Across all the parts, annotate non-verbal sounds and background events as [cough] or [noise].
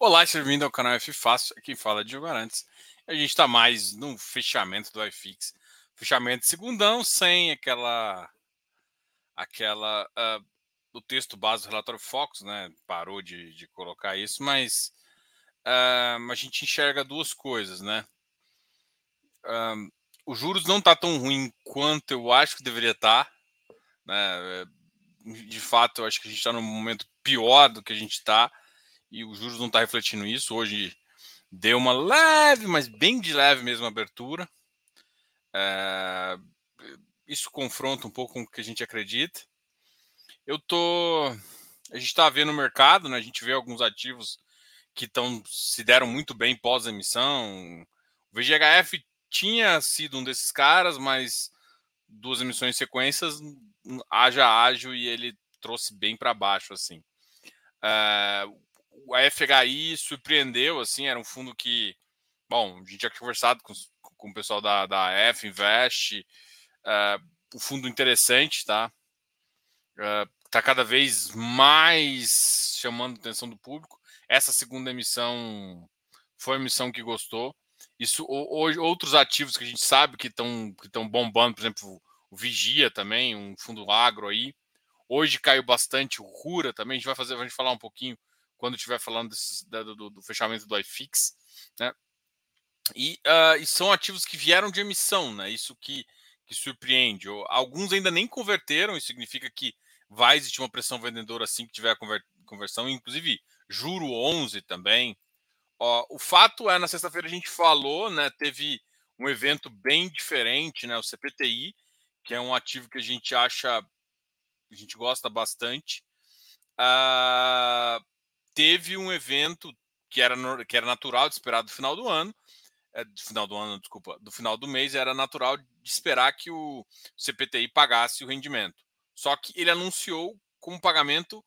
Olá, seja bem-vindo ao canal F Fácil. Aqui fala de Arantes. A gente está mais no fechamento do iFix. Fechamento segundão, sem aquela. aquela. Uh, o texto base do relatório Fox, né? Parou de, de colocar isso, mas uh, a gente enxerga duas coisas, né? Uh, os juros não tá tão ruim quanto eu acho que deveria estar. Tá, né? De fato, eu acho que a gente está num momento pior do que a gente está e os juros não está refletindo isso. Hoje deu uma leve, mas bem de leve mesmo abertura. É, isso confronta um pouco com o que a gente acredita. Eu tô, a gente está vendo o mercado, né? A gente vê alguns ativos que estão se deram muito bem pós emissão. O VGHF tinha sido um desses caras, mas duas emissões em sequências haja ágil e ele trouxe bem para baixo assim. É, a FHI surpreendeu, assim, era um fundo que, bom, a gente tinha conversado com, com o pessoal da, da F Invest, uh, um fundo interessante, tá? Uh, tá cada vez mais chamando a atenção do público. Essa segunda emissão foi uma emissão que gostou. Isso, hoje, outros ativos que a gente sabe que estão que bombando, por exemplo, o Vigia também, um fundo agro aí. Hoje caiu bastante o Rura também. A gente vai fazer, a gente falar um pouquinho quando estiver falando desses, do, do, do, fechamento do iFix, né? E, uh, e, são ativos que vieram de emissão, né? Isso que, que surpreende. Alguns ainda nem converteram, isso significa que vai existir uma pressão vendedora assim que tiver a conversão, inclusive juro 11 também. o fato é, na sexta-feira a gente falou, né? Teve um evento bem diferente, né? O CPTI, que é um ativo que a gente acha, a gente gosta bastante. Uh, teve um evento que era, que era natural de esperar do final do ano, é, do final do ano, desculpa, do final do mês, era natural de esperar que o CPTI pagasse o rendimento. Só que ele anunciou como pagamento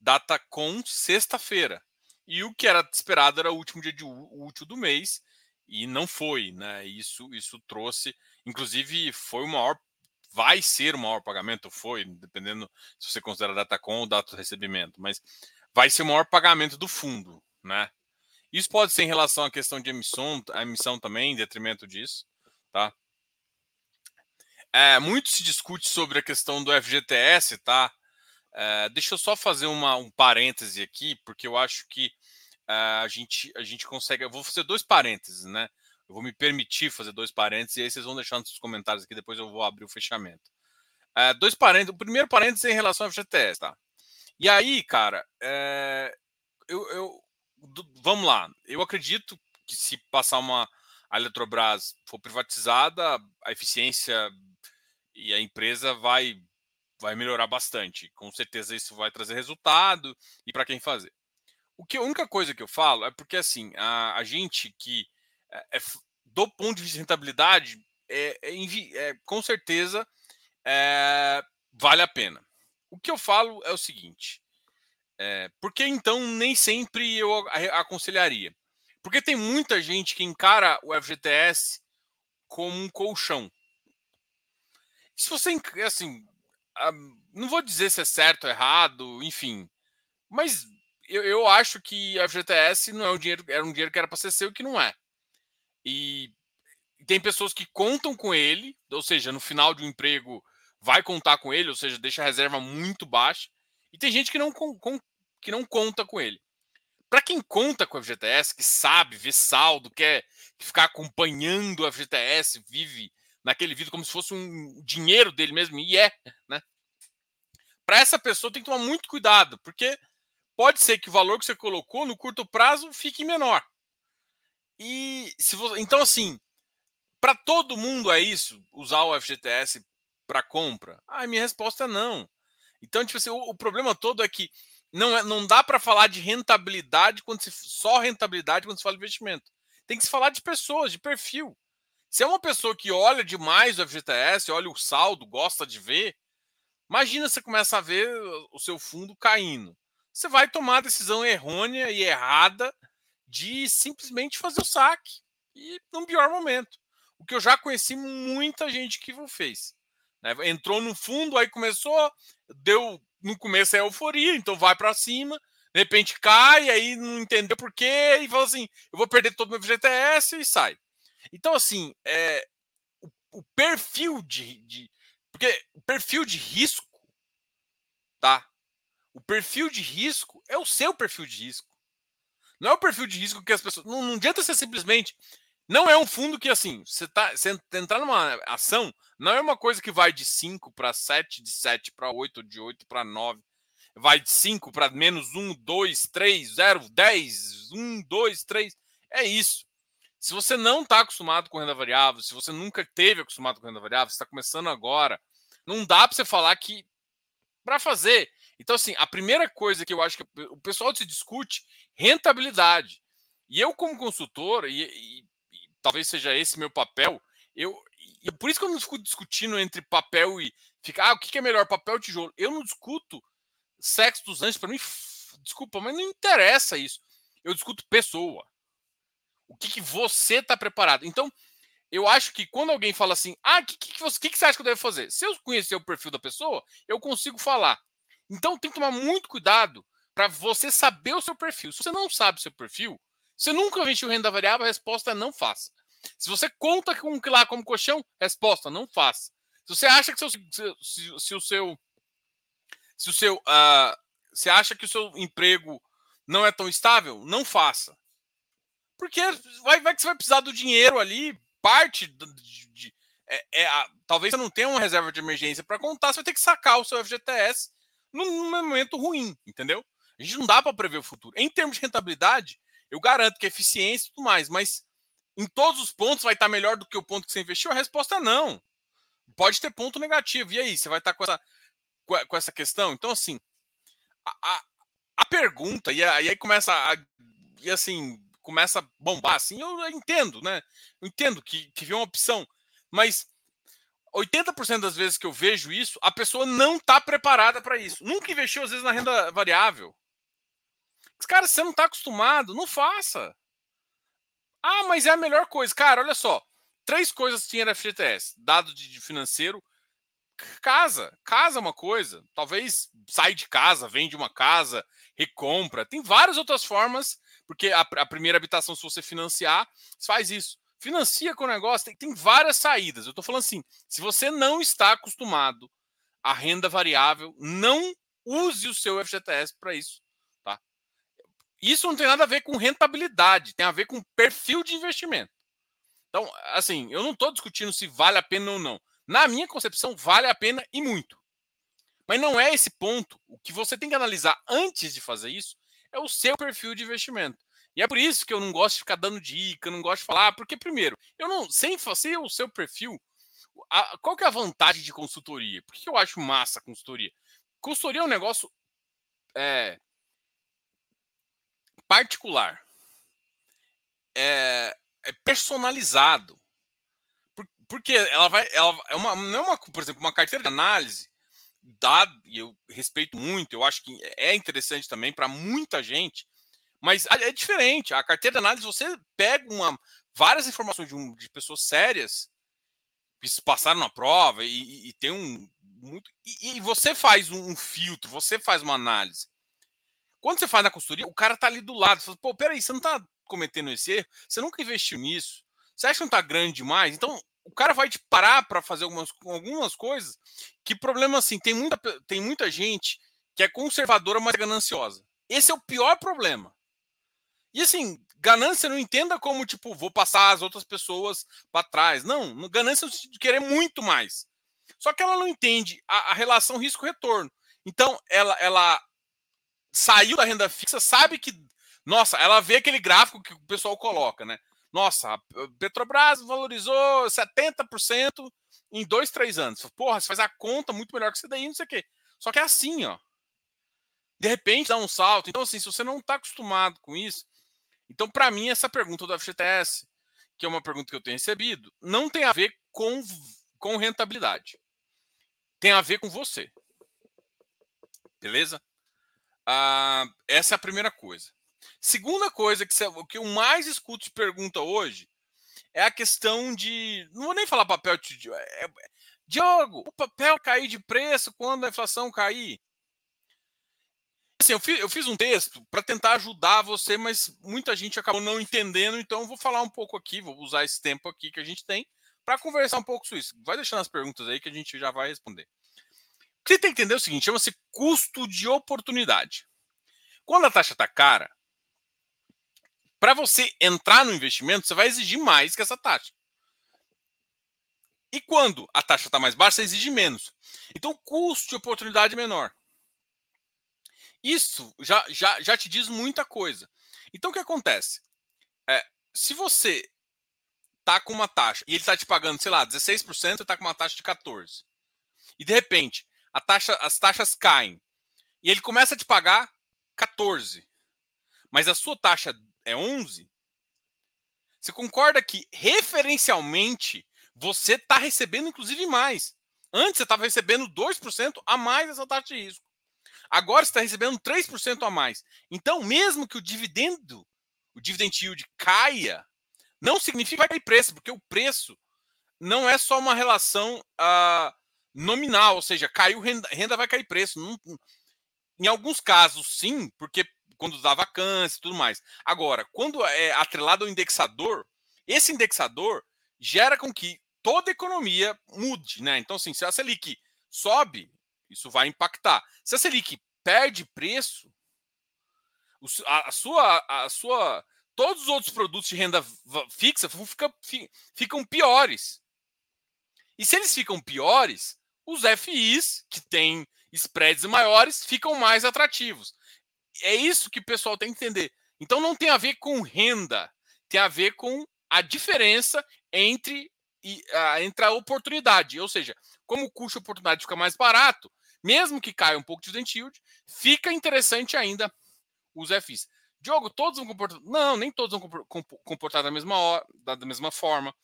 data com sexta-feira. E o que era esperado era o último dia de útil do mês, e não foi, né? Isso, isso trouxe, inclusive, foi o maior, vai ser o maior pagamento, foi, dependendo se você considera data com ou data de recebimento, mas vai ser o maior pagamento do fundo, né? Isso pode ser em relação à questão de emissão, a emissão também, em detrimento disso, tá? É, muito se discute sobre a questão do FGTS, tá? É, deixa eu só fazer uma, um parêntese aqui, porque eu acho que é, a, gente, a gente consegue. Eu vou fazer dois parênteses, né? Eu vou me permitir fazer dois parênteses e aí vocês vão deixar nos comentários aqui, depois eu vou abrir o fechamento. É, dois parênteses. O primeiro parênteses é em relação ao FGTS, tá? E aí, cara, é, eu, eu, vamos lá. Eu acredito que se passar uma a Eletrobras for privatizada, a eficiência e a empresa vai vai melhorar bastante. Com certeza isso vai trazer resultado e para quem fazer. O que a única coisa que eu falo é porque assim a, a gente que é, é, do ponto de vista de rentabilidade é, é, é com certeza é, vale a pena. O que eu falo é o seguinte: é, por que então nem sempre eu aconselharia? Porque tem muita gente que encara o FGTS como um colchão. Se você, assim, não vou dizer se é certo ou errado, enfim, mas eu, eu acho que a FGTS não é um dinheiro, era um dinheiro que era para ser seu que não é. E tem pessoas que contam com ele, ou seja, no final de um emprego vai contar com ele, ou seja, deixa a reserva muito baixa. E tem gente que não, com, que não conta com ele. Para quem conta com a FGTS, que sabe, vê saldo, quer ficar acompanhando a FGTS, vive naquele vídeo como se fosse um dinheiro dele mesmo, e é, né? Para essa pessoa tem que tomar muito cuidado, porque pode ser que o valor que você colocou no curto prazo fique menor. E se você, então assim, para todo mundo é isso, usar o FGTS para compra? Ah, minha resposta é não. Então, tipo assim, o, o problema todo é que não, é, não dá para falar de rentabilidade quando se só rentabilidade quando se fala de investimento. Tem que se falar de pessoas, de perfil. Se é uma pessoa que olha demais o FGTS, olha o saldo, gosta de ver, imagina você começa a ver o seu fundo caindo. Você vai tomar a decisão errônea e errada de simplesmente fazer o saque. E no pior momento. O que eu já conheci muita gente que fez. Né? Entrou no fundo, aí começou, deu no começo é euforia, então vai para cima, De repente cai, aí não entendeu por quê, e fala assim: eu vou perder todo meu FGTS e sai. Então, assim, é, o, o perfil de, de. Porque o perfil de risco, tá? O perfil de risco é o seu perfil de risco. Não é o perfil de risco que as pessoas. Não, não adianta ser simplesmente. Não é um fundo que, assim, você, tá, você entrar numa ação, não é uma coisa que vai de 5 para 7, de 7 para 8, de 8 para 9. Vai de 5 para menos 1, 2, 3, 0, 10, 1, 2, 3. É isso. Se você não está acostumado com renda variável, se você nunca teve acostumado com renda variável, está começando agora, não dá para você falar que para fazer. Então, assim, a primeira coisa que eu acho que o pessoal se discute rentabilidade. E eu, como consultor, e, e, e talvez seja esse meu papel, eu, e por isso que eu não fico discutindo entre papel e ficar, ah, o que é melhor, papel ou tijolo? Eu não discuto sexo dos anjos, para mim, desculpa, mas não interessa isso. Eu discuto pessoa. O que, que você está preparado? Então, eu acho que quando alguém fala assim, ah, o que, que, você, que, que você acha que eu devo fazer? Se eu conhecer o perfil da pessoa, eu consigo falar. Então, tem que tomar muito cuidado para você saber o seu perfil. Se você não sabe o seu perfil, você nunca investiu renda variável, a resposta é não faça. Se você conta com lá como colchão, resposta não faça. Se você acha que seu, se, se, o seu se o seu uh, você acha que o seu emprego não é tão estável, não faça. Porque vai, vai que você vai precisar do dinheiro ali, parte de, de, de é, é a, talvez você não tenha uma reserva de emergência para contar, você vai ter que sacar o seu FGTS num, num momento ruim, entendeu? A gente não dá para prever o futuro. Em termos de rentabilidade, eu garanto que é eficiência e tudo mais, mas em todos os pontos vai estar melhor do que o ponto que você investiu? A resposta é não. Pode ter ponto negativo. E aí, você vai estar com essa, com essa questão? Então, assim, a, a, a pergunta, e, aí começa a. E assim, começa a bombar, assim, eu entendo, né? Eu entendo que, que vem uma opção, mas 80% das vezes que eu vejo isso, a pessoa não está preparada para isso. Nunca investiu, às vezes, na renda variável. Cara, você não está acostumado, não faça. Ah, mas é a melhor coisa. Cara, olha só. Três coisas tinha na FGTS: dado de financeiro, casa. Casa é uma coisa. Talvez sai de casa, vende uma casa, recompra. Tem várias outras formas, porque a, a primeira habitação, se você financiar, faz isso. Financia com o negócio, tem, tem várias saídas. Eu estou falando assim: se você não está acostumado à renda variável, não use o seu FGTS para isso. Isso não tem nada a ver com rentabilidade, tem a ver com perfil de investimento. Então, assim, eu não estou discutindo se vale a pena ou não. Na minha concepção, vale a pena e muito. Mas não é esse ponto. O que você tem que analisar antes de fazer isso é o seu perfil de investimento. E é por isso que eu não gosto de ficar dando dica, não gosto de falar, porque, primeiro, eu não, sem fazer o seu perfil, a, qual que é a vantagem de consultoria? Por que eu acho massa a consultoria? Consultoria é um negócio é, particular, é, é personalizado. Por, porque ela vai. Ela é uma, não é uma, por exemplo, uma carteira de análise, dado, e eu respeito muito, eu acho que é interessante também para muita gente, mas é diferente. A carteira de análise, você pega uma, várias informações de, um, de pessoas sérias que passaram na prova e, e, e tem um. Muito, e, e, você faz um, um filtro, você faz uma análise. Quando você faz na consultoria, o cara tá ali do lado. Você fala, pô, peraí, você não tá cometendo esse erro? Você nunca investiu nisso? Você acha que não tá grande demais? Então, o cara vai te parar para fazer algumas, algumas coisas que problema assim, tem muita, tem muita gente que é conservadora, mas é gananciosa. Esse é o pior problema. E assim, ganância não entenda como, tipo, vou passar as outras pessoas para trás. Não, ganância é de querer muito mais. Só que ela não entende a, a relação risco-retorno. Então, ela, ela saiu da renda fixa, sabe que. Nossa, ela vê aquele gráfico que o pessoal coloca, né? Nossa, Petrobras valorizou 70% em dois, três anos. Porra, você faz a conta muito melhor que você daí, não sei o quê. Só que é assim, ó. De repente dá um salto. Então, assim, se você não está acostumado com isso. Então, para mim, essa pergunta do FGTS, que é uma pergunta que eu tenho recebido, não tem a ver com, com rentabilidade. Tem a ver com você. Beleza? Ah, essa é a primeira coisa. Segunda coisa que, você, que eu mais escuto de pergunta hoje é a questão de. Não vou nem falar papel de. É, Diogo, o papel cair de preço quando a inflação cair. Assim, eu fiz, eu fiz um texto para tentar ajudar você, mas muita gente acabou não entendendo, então vou falar um pouco aqui, vou usar esse tempo aqui que a gente tem para conversar um pouco sobre isso. Vai deixando as perguntas aí que a gente já vai responder. Você tem que entender o seguinte: chama-se custo de oportunidade. Quando a taxa está cara, para você entrar no investimento, você vai exigir mais que essa taxa. E quando a taxa está mais baixa, você exige menos. Então, o custo de oportunidade é menor. Isso já, já, já te diz muita coisa. Então, o que acontece? É, se você tá com uma taxa e ele está te pagando, sei lá, 16%, você está com uma taxa de 14%. E de repente, taxa, as taxas caem e ele começa a te pagar 14%, mas a sua taxa é 11%, você concorda que referencialmente você está recebendo inclusive mais. Antes você estava recebendo 2% a mais essa taxa de risco. Agora você está recebendo 3% a mais. Então, mesmo que o dividendo, o dividend yield caia, não significa que vai cair preço, porque o preço não é só uma relação uh, nominal, ou seja, caiu renda, renda vai cair preço. Não, em alguns casos, sim, porque quando dá vacância e tudo mais. Agora, quando é atrelado ao indexador, esse indexador gera com que toda a economia mude, né? Então, assim, se a Selic sobe, isso vai impactar. Se a Selic perde preço, a, sua, a sua, todos os outros produtos de renda fixa ficam, ficam piores. E se eles ficam piores, os FIs, que têm spreads maiores, ficam mais atrativos. É isso que o pessoal tem que entender. Então não tem a ver com renda, tem a ver com a diferença entre, entre a oportunidade. Ou seja, como o custo de oportunidade fica mais barato, mesmo que caia um pouco de dividend yield, fica interessante ainda os FIs. Diogo, todos vão comportar. Não, nem todos vão comportar da mesma, hora, da mesma forma.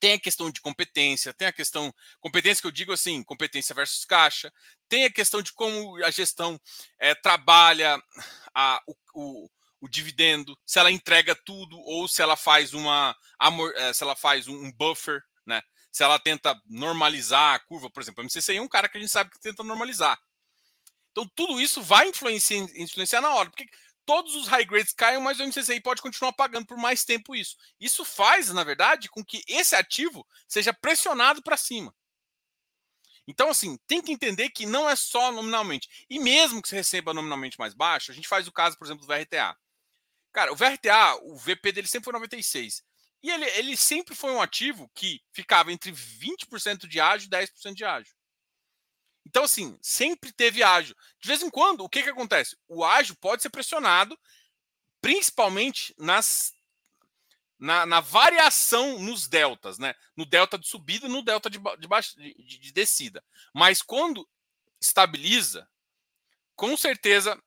Tem a questão de competência, tem a questão. Competência que eu digo assim, competência versus caixa. Tem a questão de como a gestão é, trabalha a, o, o, o, dividendo, se ela entrega tudo ou se ela faz uma. Eh, se ela faz um buffer, né? se ela tenta normalizar a curva, por exemplo, a MCCI é um cara que a gente sabe que tenta normalizar. Então, tudo isso vai influenciar, influenciar na hora, porque todos os high grades caem, mas o MCCI pode continuar pagando por mais tempo isso. Isso faz, na verdade, com que esse ativo seja pressionado para cima. Então, assim, tem que entender que não é só nominalmente. E mesmo que você receba nominalmente mais baixo, a gente faz o caso, por exemplo, do VRTA. Cara, o VRTA, o VP dele sempre foi 96. E ele, ele sempre foi um ativo que ficava entre 20% de ágio e 10% de ágio. Então, assim, sempre teve ágio. De vez em quando, o que, que acontece? O ágio pode ser pressionado, principalmente nas, na, na variação nos deltas, né? No delta de subida no delta de, de, de, de descida. Mas quando estabiliza, com certeza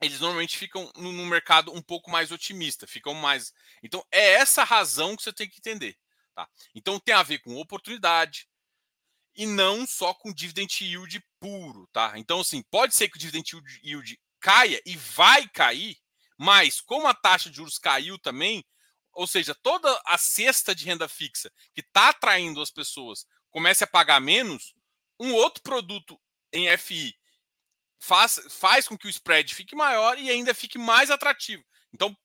eles normalmente ficam no, no, mercado um pouco mais otimista, ficam mais. Então é essa razão que você tem que entender, tá? Então tem a ver com oportunidade e não só com dividend yield puro, tá? Então assim pode ser que o dividend yield caia e vai cair, mas como a taxa de juros caiu também, ou seja, toda a cesta de renda fixa que está atraindo as pessoas comece a pagar menos, um outro produto em FI faz, faz com que o spread fique maior e ainda fique mais atrativo. Então,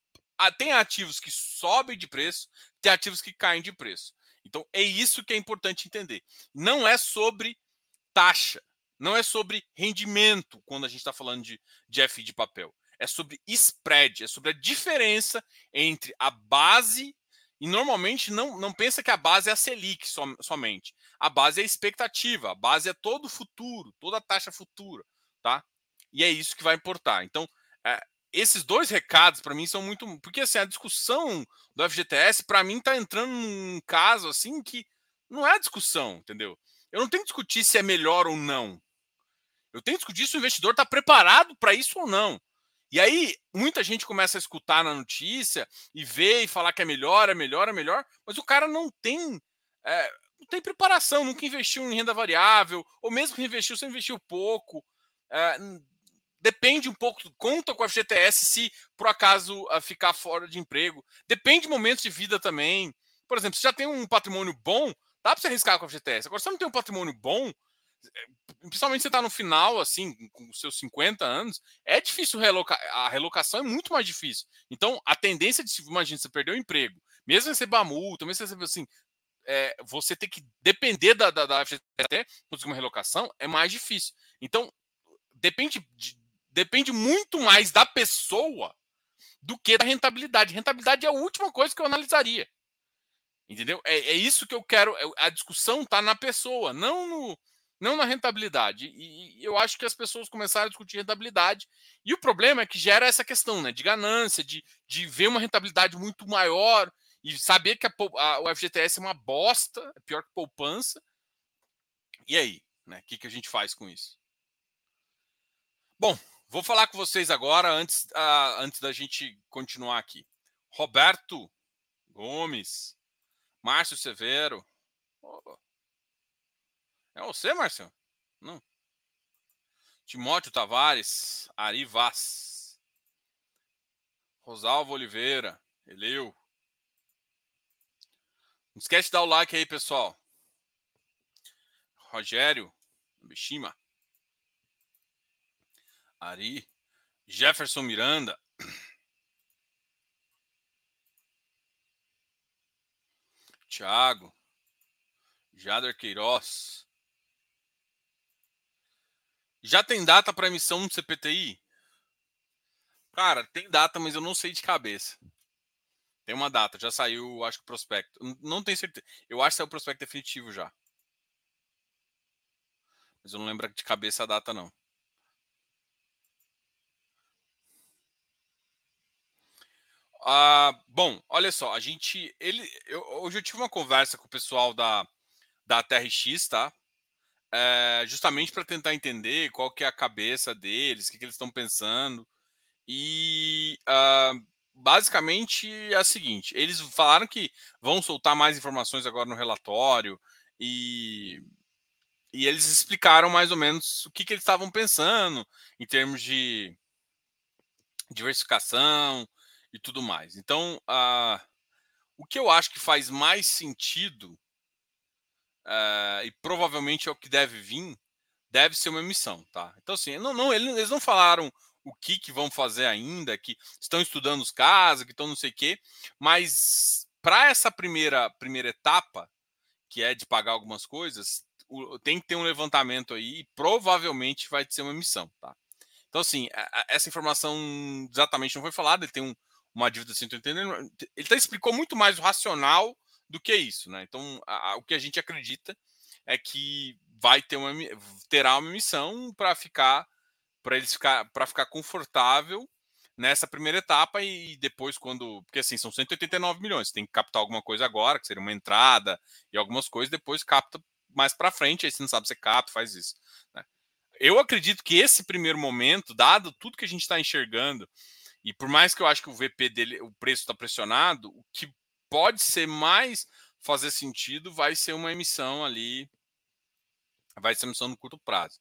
tem ativos que sobem de preço, tem ativos que caem de preço. Então, é isso que é importante entender. Não é sobre taxa, não é sobre rendimento quando a gente está falando de, de FI de papel. É sobre spread, é sobre a diferença entre a base e normalmente não, não pensa que a base é a Selic som, somente. A base é a expectativa, a base é todo o futuro, toda a taxa futura tá? E é isso que vai importar. Então, é, esses dois recados para mim são muito, porque assim a discussão do FGTS para mim está entrando num caso assim que não é discussão, entendeu? Eu não tenho que discutir se é melhor ou não. Eu tenho que discutir se o investidor está preparado para isso ou não. E aí, muita gente começa a escutar na notícia e ver e falar que é melhor, é melhor, é melhor, mas o cara não tem, é, não tem preparação, nunca investiu em renda variável, ou mesmo que investiu, você investiu pouco. É, depende um pouco, conta com a FGTS se por acaso uh, ficar fora de emprego. Depende de momentos de vida também. Por exemplo, se já tem um patrimônio bom, dá para você arriscar com a FGTS. Agora, se você não tem um patrimônio bom, principalmente você está no final, assim, com seus 50 anos, é difícil relocar. A relocação é muito mais difícil. Então, a tendência de, imagina, você perdeu o emprego, mesmo receber a multa, mesmo receber assim, é, você ter que depender da, da, da FGTS conseguir uma relocação é mais difícil. Então, depende, de, depende muito mais da pessoa do que da rentabilidade. Rentabilidade é a última coisa que eu analisaria. Entendeu? É, é isso que eu quero. É, a discussão está na pessoa, não no, não na rentabilidade. E, e, eu acho que as pessoas começaram a discutir rentabilidade. E o problema é que gera essa questão né, de ganância, de, de ver uma rentabilidade muito maior e saber que a, a, o FGTS é uma bosta, é pior que poupança. E aí? Né, o que, que a gente faz com isso? Bom, vou falar com vocês agora, antes, uh, antes da gente continuar aqui. Roberto Gomes, Márcio Severo. Oh. É você, Márcio? Não. Timóteo Tavares, Ari Vaz, Rosalvo Oliveira, Eleu. Não esquece de dar o like aí, pessoal. Rogério, Bishima. Ari, Jefferson Miranda. [clears throat] Thiago, Jader Queiroz. Já tem data para emissão no CPTI? Cara, tem data, mas eu não sei de cabeça. Tem uma data, já saiu, acho que o prospecto. Não tenho certeza. Eu acho que é o prospecto definitivo já. Mas eu não lembro de cabeça a data, não. Ah, bom, olha só, a gente. Ele, eu, hoje eu tive uma conversa com o pessoal da, da TRX, tá? É, justamente para tentar entender qual que é a cabeça deles, o que, que eles estão pensando. E ah, basicamente é a seguinte: eles falaram que vão soltar mais informações agora no relatório e, e eles explicaram mais ou menos o que, que eles estavam pensando em termos de diversificação, e tudo mais. Então, uh, o que eu acho que faz mais sentido, uh, e provavelmente é o que deve vir, deve ser uma emissão, tá? Então, assim, não, não, eles não falaram o que, que vão fazer ainda, que estão estudando os casos, que estão não sei o quê, mas para essa primeira, primeira etapa, que é de pagar algumas coisas, tem que ter um levantamento aí e provavelmente vai ser uma emissão, tá? Então, assim, essa informação exatamente não foi falada, ele tem um, uma dívida de 180, ele tá, explicou muito mais o racional do que isso, né? Então, a, a, o que a gente acredita é que vai ter uma terá uma missão para ficar para eles ficar para ficar confortável nessa primeira etapa e depois quando porque assim são 189 milhões, tem que captar alguma coisa agora, que seria uma entrada e algumas coisas, depois capta mais para frente, aí você não sabe se capta, faz isso, né? Eu acredito que esse primeiro momento, dado tudo que a gente está enxergando e por mais que eu acho que o VP dele, o preço está pressionado, o que pode ser mais fazer sentido vai ser uma emissão ali, vai ser uma emissão no curto prazo.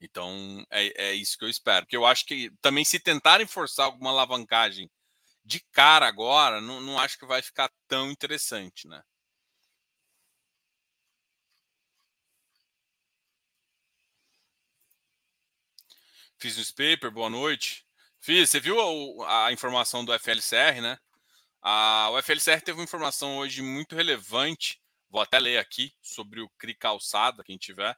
Então é, é isso que eu espero. Porque eu acho que também se tentarem forçar alguma alavancagem de cara agora, não, não acho que vai ficar tão interessante, né? Fiz um paper, boa noite. Fiz, você viu a, a, informação do FLCR, né? A, o FLCR teve uma informação hoje muito relevante, vou até ler aqui, sobre o CRI Calçada, quem tiver.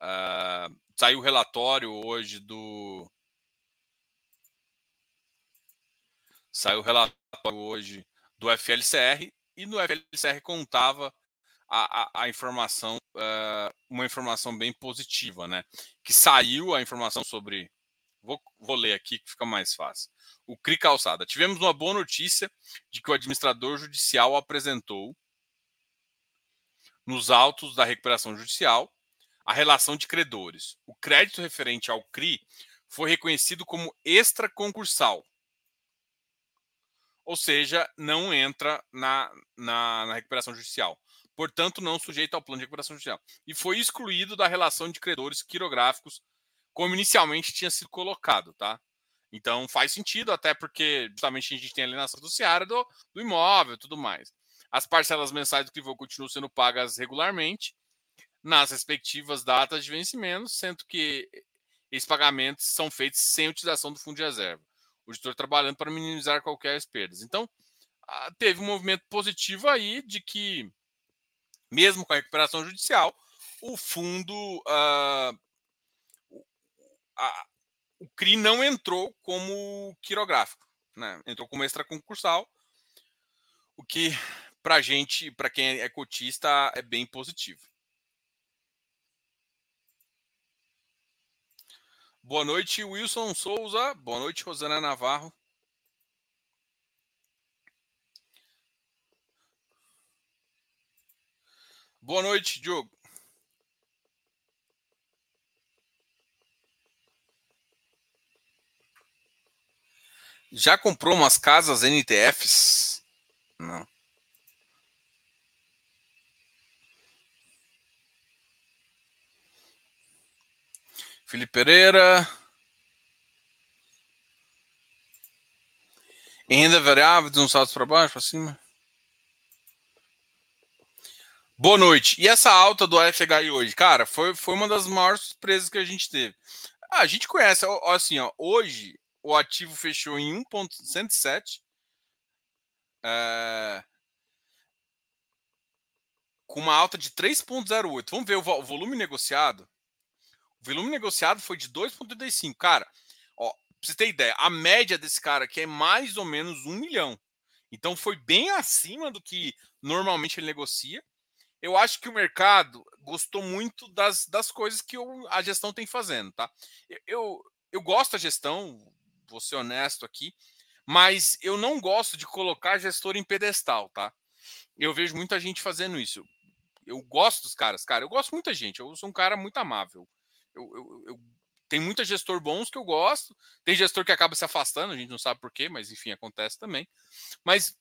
Uh, saiu o relatório hoje do. Saiu o relatório hoje do FLCR e no FLCR contava a, a, a informação, uh, uma informação bem positiva, né? Que saiu a informação sobre Vou, vou ler aqui que fica mais fácil. O CRI Calçada. Tivemos uma boa notícia de que o administrador judicial apresentou nos autos da recuperação judicial a relação de credores. O crédito referente ao CRI foi reconhecido como extraconcursal. Ou seja, não entra na, na, na recuperação judicial. Portanto, não sujeito ao plano de recuperação judicial. E foi excluído da relação de credores quirográficos como inicialmente tinha sido colocado, tá? Então faz sentido, até porque justamente a gente tem a alienação do do, do imóvel tudo mais. As parcelas mensais do Crivô continuam sendo pagas regularmente. nas respectivas datas de vencimento, sendo que esses pagamentos são feitos sem utilização do fundo de reserva. O gestor trabalhando para minimizar qualquer perdas. Então, teve um movimento positivo aí de que, mesmo com a recuperação judicial, o fundo. Uh, a, o CRI não entrou como quirográfico, né? entrou como extra concursal, o que para gente, para quem é cotista, é bem positivo. Boa noite, Wilson Souza. Boa noite, Rosana Navarro. Boa noite, Diogo. Já comprou umas casas NTFs? Não. Felipe Pereira. Em renda variável, de para baixo, para cima. Boa noite. E essa alta do FHI hoje? Cara, foi, foi uma das maiores surpresas que a gente teve. Ah, a gente conhece, assim, ó, hoje o ativo fechou em 1,107. É, com uma alta de 3,08. Vamos ver o volume negociado. O volume negociado foi de 2,35. Cara, ó, pra você ter ideia, a média desse cara aqui é mais ou menos um milhão. Então foi bem acima do que normalmente ele negocia. Eu acho que o mercado gostou muito das, das coisas que eu, a gestão tem fazendo, tá? Eu, eu, eu gosto da gestão, vou ser honesto aqui, mas eu não gosto de colocar gestor em pedestal, tá? Eu vejo muita gente fazendo isso. Eu gosto dos caras, cara, eu gosto muita gente, eu sou um cara muito amável eu, eu, eu tem muita gestor bons que eu gosto, tem gestor que acaba se afastando, a gente não sabe por quê, mas enfim, acontece também. Mas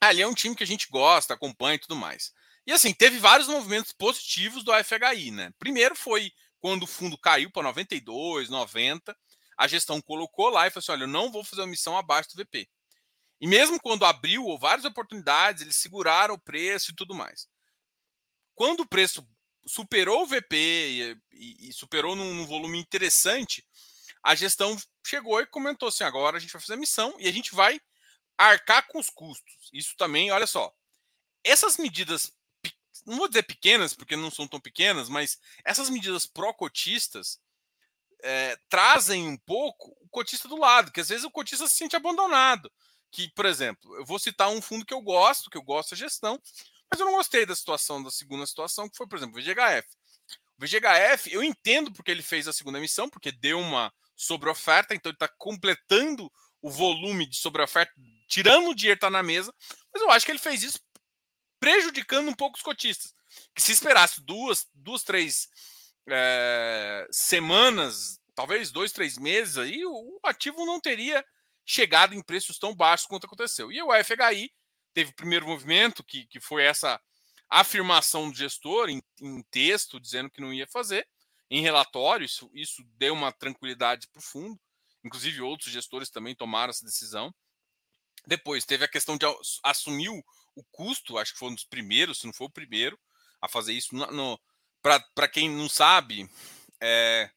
ali é um time que a gente gosta, acompanha e tudo mais. E assim, teve vários movimentos positivos do FHI, né? Primeiro foi quando o fundo caiu para 92, 90, a gestão colocou lá e falou assim: olha, eu não vou fazer uma missão abaixo do VP. E mesmo quando abriu várias oportunidades, eles seguraram o preço e tudo mais. Quando o preço superou o VP e, e, e superou num, num, volume interessante, a gestão chegou e comentou assim: agora a gente vai fazer a missão e a gente vai arcar com os custos. Isso também, olha só, essas medidas, não vou dizer pequenas, porque não são tão pequenas, mas essas medidas pró-cotistas é, trazem um pouco o cotista do lado, que às vezes o cotista se sente abandonado. Que, por exemplo, eu vou citar um fundo que eu gosto, que eu gosto da gestão, mas eu não gostei da situação, da segunda situação, que foi, por exemplo, o VGHF. O VGHF, eu entendo porque ele fez a segunda emissão, porque deu uma sobre-oferta, então ele está completando o volume de sobre-oferta, tirando o dinheiro que está na mesa, mas eu acho que ele fez isso prejudicando um pouco os cotistas. Que se esperasse duas, duas três é, semanas, talvez dois, três meses aí, o ativo não teria chegado em preços tão baixos quanto aconteceu. E o FHI teve o primeiro movimento, que, que foi essa afirmação do gestor em, em texto, dizendo que não ia fazer, em relatório, isso, isso deu uma tranquilidade para o fundo. Inclusive, outros gestores também tomaram essa decisão. Depois, teve a questão de assumir o, custo, acho que foi um dos primeiros, se não foi o primeiro, a fazer isso. No Para quem não sabe, é,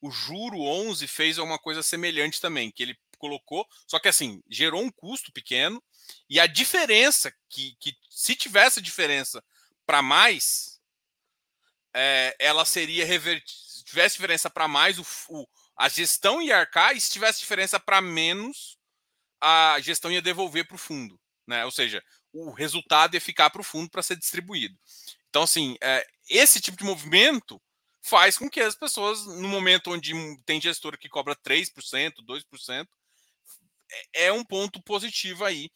o Juro 11 fez uma coisa semelhante também, que ele colocou, só que assim, gerou um custo pequeno, e a diferença, que, que se tivesse diferença para mais, é, ela seria revertida. Se tivesse diferença para mais, o, o, a gestão ia arcar, e se tivesse diferença para menos, a gestão ia devolver para o fundo. Né? Ou seja, o resultado ia ficar para o fundo para ser distribuído. Então, assim, é, esse tipo de movimento faz com que as pessoas, no momento onde tem gestora que cobra 3%, 2%, é, é um ponto positivo aí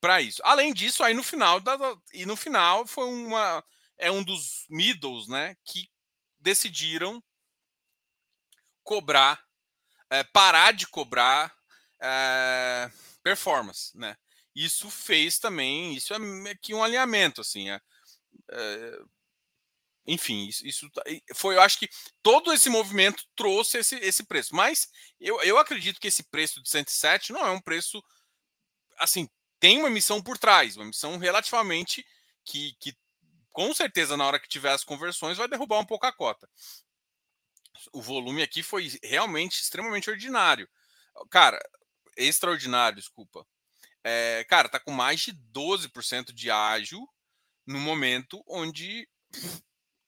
para isso. Além disso, aí no final e no final foi uma é um dos middles, né, que decidiram cobrar, é, parar de cobrar é, performance, né? Isso fez também, isso é aqui um alinhamento, assim, é, é, enfim, isso, isso, tá, foi, eu acho que todo esse movimento trouxe esse, esse preço, mas eu, eu acredito que esse preço de 107 não é um preço, assim, tem uma missão por trás, uma missão relativamente que, que com certeza, na hora que tiver as conversões, vai derrubar um pouco a cota. O volume aqui foi realmente extremamente ordinário. Cara, extraordinário, desculpa. É, cara, tá com mais de 12% de ágil no momento onde,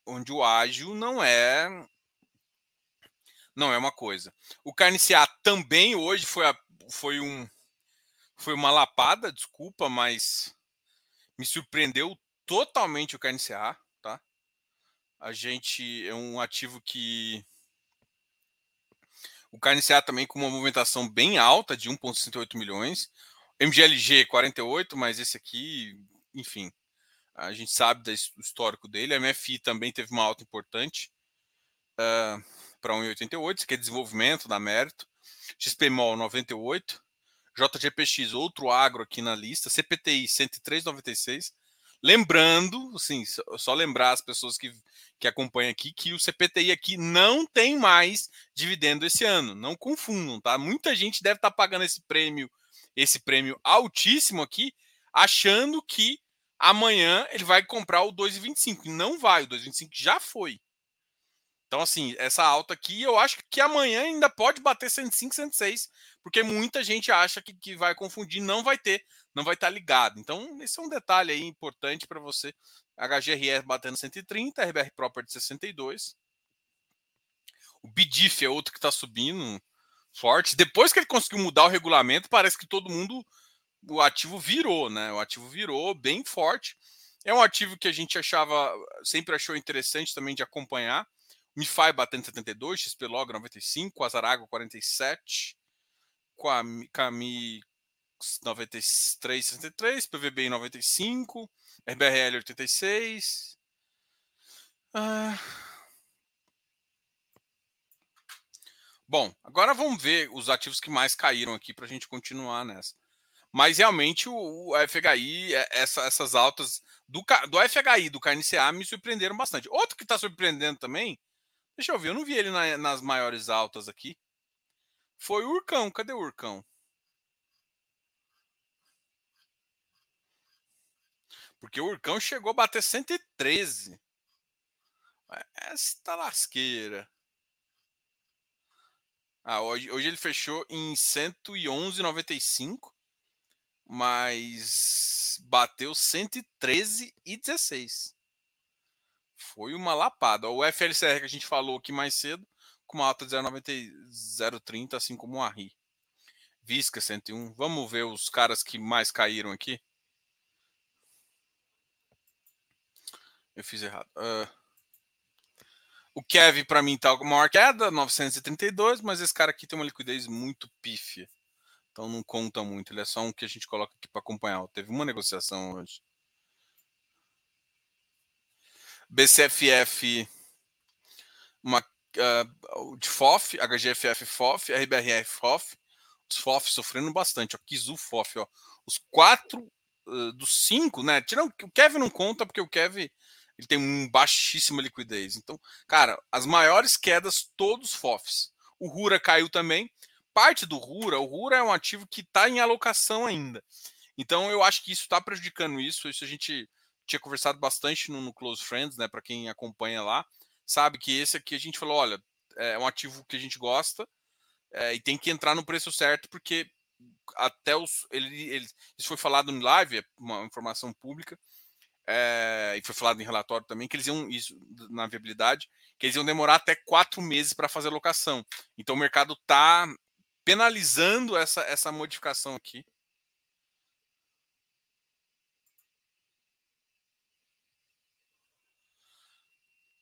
onde o ágil não é não é uma coisa. O carne também hoje foi, a, foi um foi uma lapada, desculpa, mas me surpreendeu totalmente o carne tá? A gente é um ativo que o carne também com uma movimentação bem alta de 1,68 milhões. MGLG 48, mas esse aqui, enfim, a gente sabe do histórico dele. A MFI também teve uma alta importante uh, para 1,88, isso aqui é desenvolvimento da mérito. XPMOL 98, JGPX, outro agro aqui na lista, CPTI 103,96. Lembrando, assim, só lembrar as pessoas que, que acompanham aqui que o CPTI aqui não tem mais dividendo esse ano. Não confundam, tá? Muita gente deve estar tá pagando esse prêmio, esse prêmio altíssimo aqui, achando que amanhã ele vai comprar o 2,25. Não vai, o 2,25 já foi. Então, assim, essa alta aqui, eu acho que amanhã ainda pode bater 105, 106, porque muita gente acha que, que vai confundir, não vai ter, não vai estar ligado. Então, esse é um detalhe aí importante para você. HGRE batendo 130, RBR Property 62. O BDIF é outro que está subindo forte. Depois que ele conseguiu mudar o regulamento, parece que todo mundo, o ativo virou, né? O ativo virou bem forte. É um ativo que a gente achava, sempre achou interessante também de acompanhar MiFi batendo 72, XP Log 95, Azarago 47, Cami 93, 63, PVBI 95, RBRL 86. Ah... Bom, agora vamos ver os ativos que mais caíram aqui para a gente continuar nessa. Mas realmente o, o FHI, é, essa, essas altas do, do FHI do KNCA me surpreenderam bastante. Outro que está surpreendendo também Deixa eu ver, eu não vi ele na, nas maiores altas aqui. Foi o Urcão. Cadê o Urcão? Porque o Urcão chegou a bater 113. Esta lasqueira. Ah, hoje, hoje ele fechou em 111,95, mas bateu 113,16 foi uma lapada. O FLCR que a gente falou aqui mais cedo, com uma alta de 0,90, assim como o ARRI. Visca 101. Vamos ver os caras que mais caíram aqui. Eu fiz errado. Uh, o Kevin, para mim, tá com maior queda, 932, mas esse cara aqui tem uma liquidez muito pífia. Então não conta muito. Ele é só um que a gente coloca aqui para acompanhar. Teve uma negociação hoje. BCFF uma, uh, de FOF, HGFF FOF, RBRF FOF, os FOF sofrendo bastante, ó, Kizu FOF, ó, os quatro uh, dos cinco, né, tirando, o Kevin não conta porque o Kevin ele tem baixíssima liquidez, então, cara, as maiores quedas todos FOFs, o Rura caiu também, parte do Rura, o Rura é um ativo que está em alocação ainda, então eu acho que isso está prejudicando isso, isso a gente tinha conversado bastante no, no Close Friends, né? Para quem acompanha lá, sabe que esse aqui a gente falou: olha, é um ativo que a gente gosta é, e tem que entrar no preço certo, porque até os. Ele, ele, isso foi falado no live, é uma informação pública, é, e foi falado em relatório também, que eles iam, isso na viabilidade, que eles iam demorar até quatro meses para fazer a locação. Então o mercado está penalizando essa, essa modificação aqui.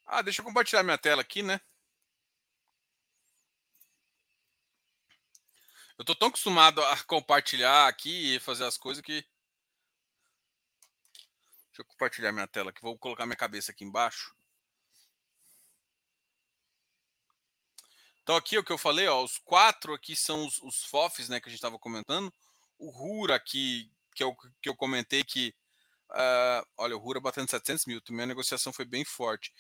Ah, deixa eu compartilhar minha tela aqui, né? Eu tô tão acostumado a compartilhar aqui e fazer as coisas que. Deixa eu compartilhar minha tela aqui. Vou colocar minha cabeça aqui embaixo. Então, aqui é o que eu falei, ó, os quatro aqui são os, os FOFs né, que a gente estava comentando. O RURA aqui, que eu, que eu comentei que. Uh, olha, o RURA batendo 700 mil, também a negociação foi bem forte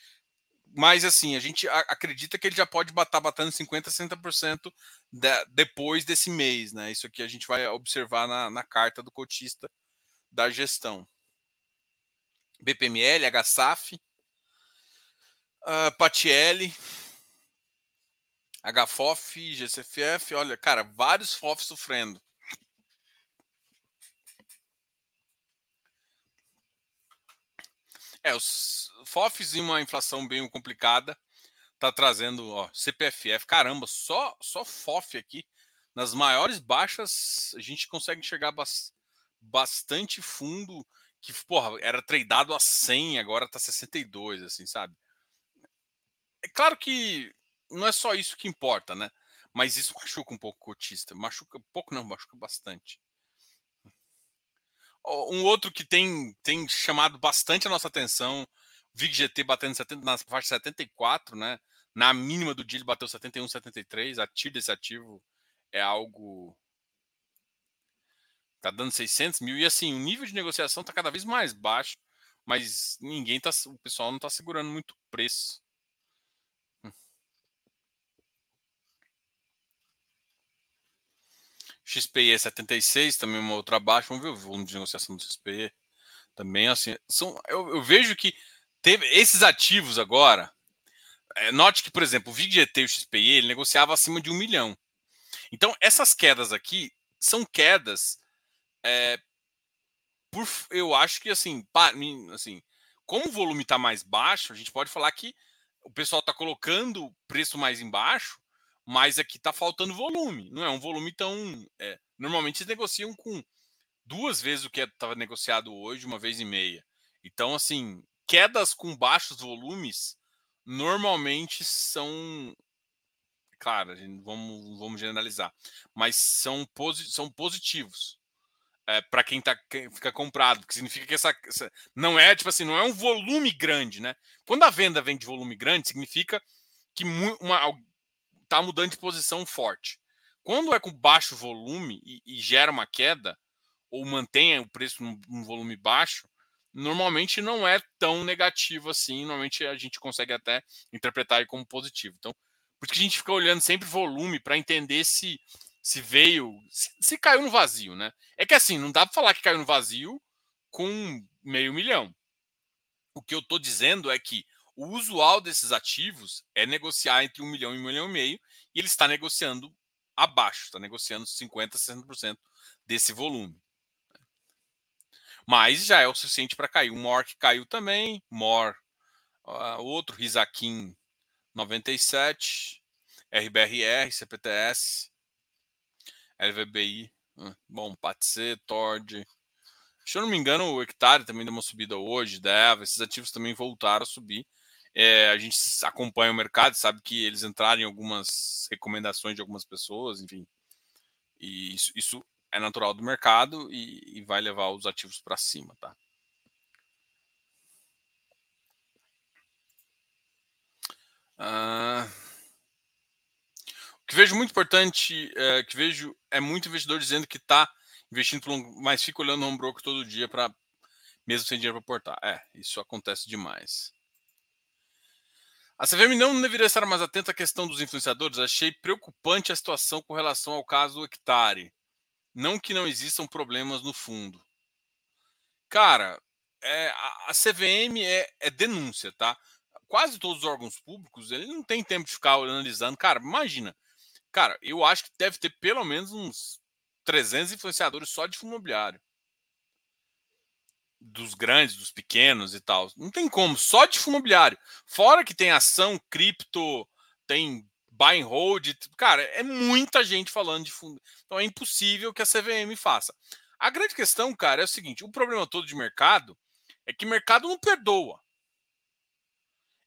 mas assim, a gente acredita que ele já pode estar batendo 50%, 60% de, depois desse mês, né? Isso aqui a gente vai observar na, na carta do cotista da gestão. BPML, HSAF, uh, PATL, HFOF, GCFF, olha, cara, vários FOF sofrendo. É, os FOFs em uma inflação bem complicada, tá trazendo, ó, CPFF, caramba, só só FOF aqui, nas maiores baixas, a gente consegue enxergar bas bastante fundo que, porra, era tradeado a 100, agora tá 62, assim, sabe? É claro que não é só isso que importa, né? Mas isso [laughs] machuca um pouco o cotista. Machuca pouco, não, machuca bastante. Um outro que tem, tem chamado bastante a nossa atenção, VIG-GT batendo 70, na faixa 74, né? Na mínima do dia ele bateu 71, 73. A TIR desse ativo é algo. Tá dando 600 mil. E assim, o nível de negociação tá cada vez mais baixo, mas ninguém tá. O pessoal não tá segurando muito preço. XPE 76, também uma outra baixa. Vamos ver o volume de negociação do XPE. Também, assim, são, eu, eu vejo que teve esses ativos agora. É, note que, por exemplo, o VGT e o XPE ele negociava acima de um milhão. Então, essas quedas aqui são quedas. É, por, eu acho que, assim, assim, como o volume está mais baixo, a gente pode falar que o pessoal está colocando o preço mais embaixo mas aqui está faltando volume. Não é um volume tão. É, normalmente eles negociam com duas vezes o que estava negociado hoje, uma vez e meia. Então, assim, quedas com baixos volumes normalmente são. Claro, vamos, vamos generalizar, mas são, posi são positivos. É, para quem, tá, fica comprado, que significa que essa, essa, não é tipo assim, não é um volume grande, né? Quando a venda vem de volume grande, significa que uma, está mudando de posição forte. Quando é com baixo volume e, e gera uma queda, ou mantém o preço num, num, volume baixo, normalmente não é tão negativo assim. Normalmente a gente consegue até interpretar ele como positivo. Então, por que a gente fica olhando sempre volume para entender se, se veio, se, se, caiu no vazio, né? É que assim, não dá para falar que caiu no vazio com meio milhão. O que eu estou dizendo é que o usual desses ativos é negociar entre um milhão e um milhão e meio, e ele está negociando abaixo, está negociando 50%, 60% desse volume. Mas já é o suficiente para cair. O que caiu também, MOR, uh, outro, Risaquim 97, RBRR, CPTS, LVBI, uh, bom, PATC, TORD. Se eu não me engano, o hectare também deu uma subida hoje, DEVA, esses ativos também voltaram a subir. É, a gente acompanha o mercado, sabe que eles entraram em algumas recomendações de algumas pessoas, enfim. E isso, isso é natural do mercado e, e vai levar os ativos para cima, tá? Uh, o que vejo muito importante, é, que vejo é muito investidor dizendo que está investindo, mas fica olhando no home broker todo dia para mesmo sem dinheiro para portar. É, isso acontece demais. A CVM não deveria estar mais atenta à questão dos influenciadores. Achei preocupante a situação com relação ao caso hectare. Não que não existam problemas no fundo. Cara, é, a, a, CVM é, é, denúncia, tá? Quase todos os órgãos públicos, ele não tem tempo de ficar analisando. Cara, imagina. Cara, eu acho que deve ter pelo menos uns 300 influenciadores só de fundo imobiliário dos grandes, dos pequenos e tal. Não tem como, só de fundo imobiliário. Fora que tem ação, cripto, tem buy and hold, cara, é muita gente falando de fundo. Então é impossível que a CVM faça. A grande questão, cara, é o seguinte: o problema todo de mercado é que mercado não perdoa.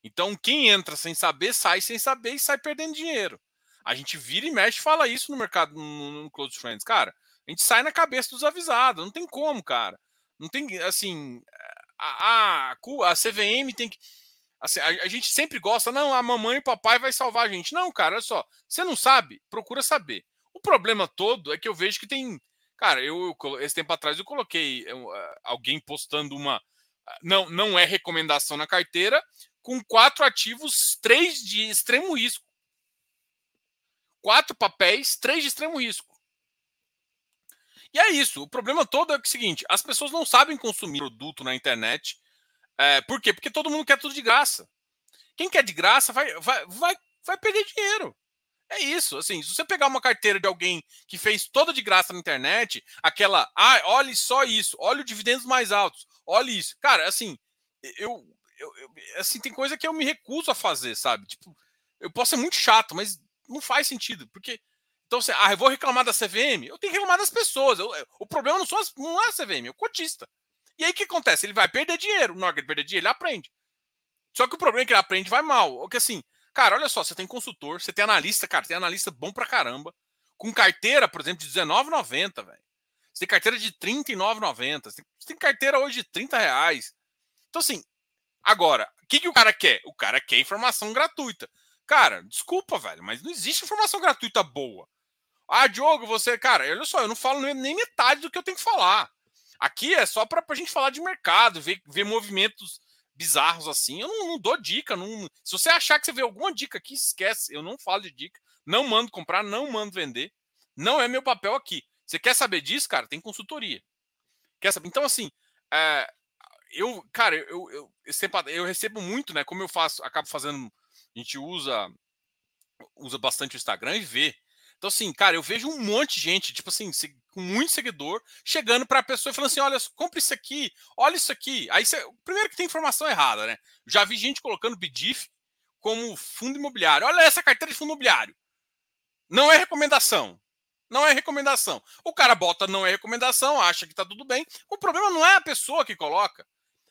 Então, quem entra sem saber, sai sem saber e sai perdendo dinheiro. A gente vira e mexe fala isso no mercado, no, no Close Friends. Cara, a gente sai na cabeça dos avisados. Não tem como, cara. Não tem, assim, a, a, a CVM tem que. Assim, a, a, gente sempre gosta, não, a mamãe e o papai vai salvar a gente. Não, cara, olha só. Você não sabe, procura saber. O problema todo é que eu vejo que tem. Cara, eu, esse tempo atrás eu coloquei eu, alguém postando uma. Não, não é recomendação na carteira, com quatro ativos, três de extremo risco. Quatro papéis, três de extremo risco. E é isso. O problema todo é o seguinte: as pessoas não sabem consumir produto na internet É, por quê? Porque todo mundo quer tudo de graça. Quem quer de graça vai, vai, vai, vai perder dinheiro. É isso, assim, se você pegar uma carteira de alguém que fez toda de graça na internet, aquela, ah, olhe só isso, olhe os dividendos mais altos, olhe isso. Cara, assim, eu, eu, eu, assim, tem coisa que eu me recuso a fazer, sabe? Tipo, eu posso ser muito chato, mas não faz sentido, porque então, você, ah, eu vou reclamar da CVM, eu tenho que reclamar das pessoas. Eu, o problema não, são as, não é a CVM, é o cotista. E aí o que acontece? Ele vai perder dinheiro. Que ele perder dinheiro, ele aprende. Só que o problema é que ele aprende vai mal. Porque assim, Cara, olha só, você tem consultor, você tem analista, cara, tem analista bom pra caramba. Com carteira, por exemplo, de R$19,90, velho. Você tem carteira de R$39,90. Você tem carteira hoje de 30 reais. Então, assim, agora, o que, que o cara quer? O cara quer informação gratuita. Cara, desculpa, velho, mas não existe informação gratuita boa. Ah, Diogo, você, cara, olha só, eu não falo nem metade do que eu tenho que falar. Aqui é só para a gente falar de mercado, ver, ver movimentos bizarros assim, eu não, não dou dica. Não, se você achar que você vê alguma dica aqui, esquece. Eu não falo de dica. Não mando comprar, não mando vender. Não é meu papel aqui. Você quer saber disso, cara? Tem consultoria. Quer saber? Então, assim, é, eu, cara, eu, eu, eu, eu recebo muito, né? Como eu faço, acabo fazendo. A gente usa usa bastante o Instagram e vê. Então, assim, cara, eu vejo um monte de gente, tipo assim, com muito seguidor, chegando para a pessoa e falando assim: olha, compre isso aqui, olha isso aqui. Aí você, primeiro que tem informação errada, né? Já vi gente colocando BDIF como fundo imobiliário. Olha essa carteira de fundo imobiliário. Não é recomendação. Não é recomendação. O cara bota não é recomendação, acha que tá tudo bem. O problema não é a pessoa que coloca.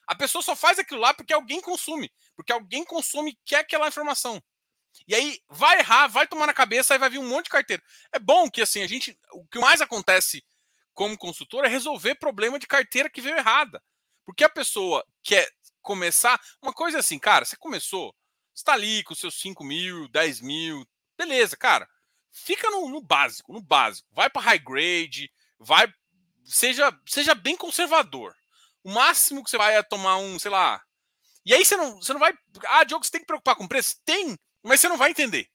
A pessoa só faz aquilo lá porque alguém consome. Porque alguém consome e quer aquela informação. E aí vai errar, vai tomar na cabeça, aí vai vir um monte de carteira. É bom que assim, a gente. O que mais acontece como consultor é resolver problema de carteira que veio errada. Porque a pessoa quer começar. Uma coisa assim, cara, você começou, está ali com seus 5 mil, 10 mil, beleza, cara. Fica no, no básico, no básico. Vai para high grade, vai. Seja, seja bem conservador. O máximo que você vai é tomar um, sei lá. E aí você não, você não vai. Ah, Diogo, você tem que preocupar com preço? Tem, mas você não vai entender.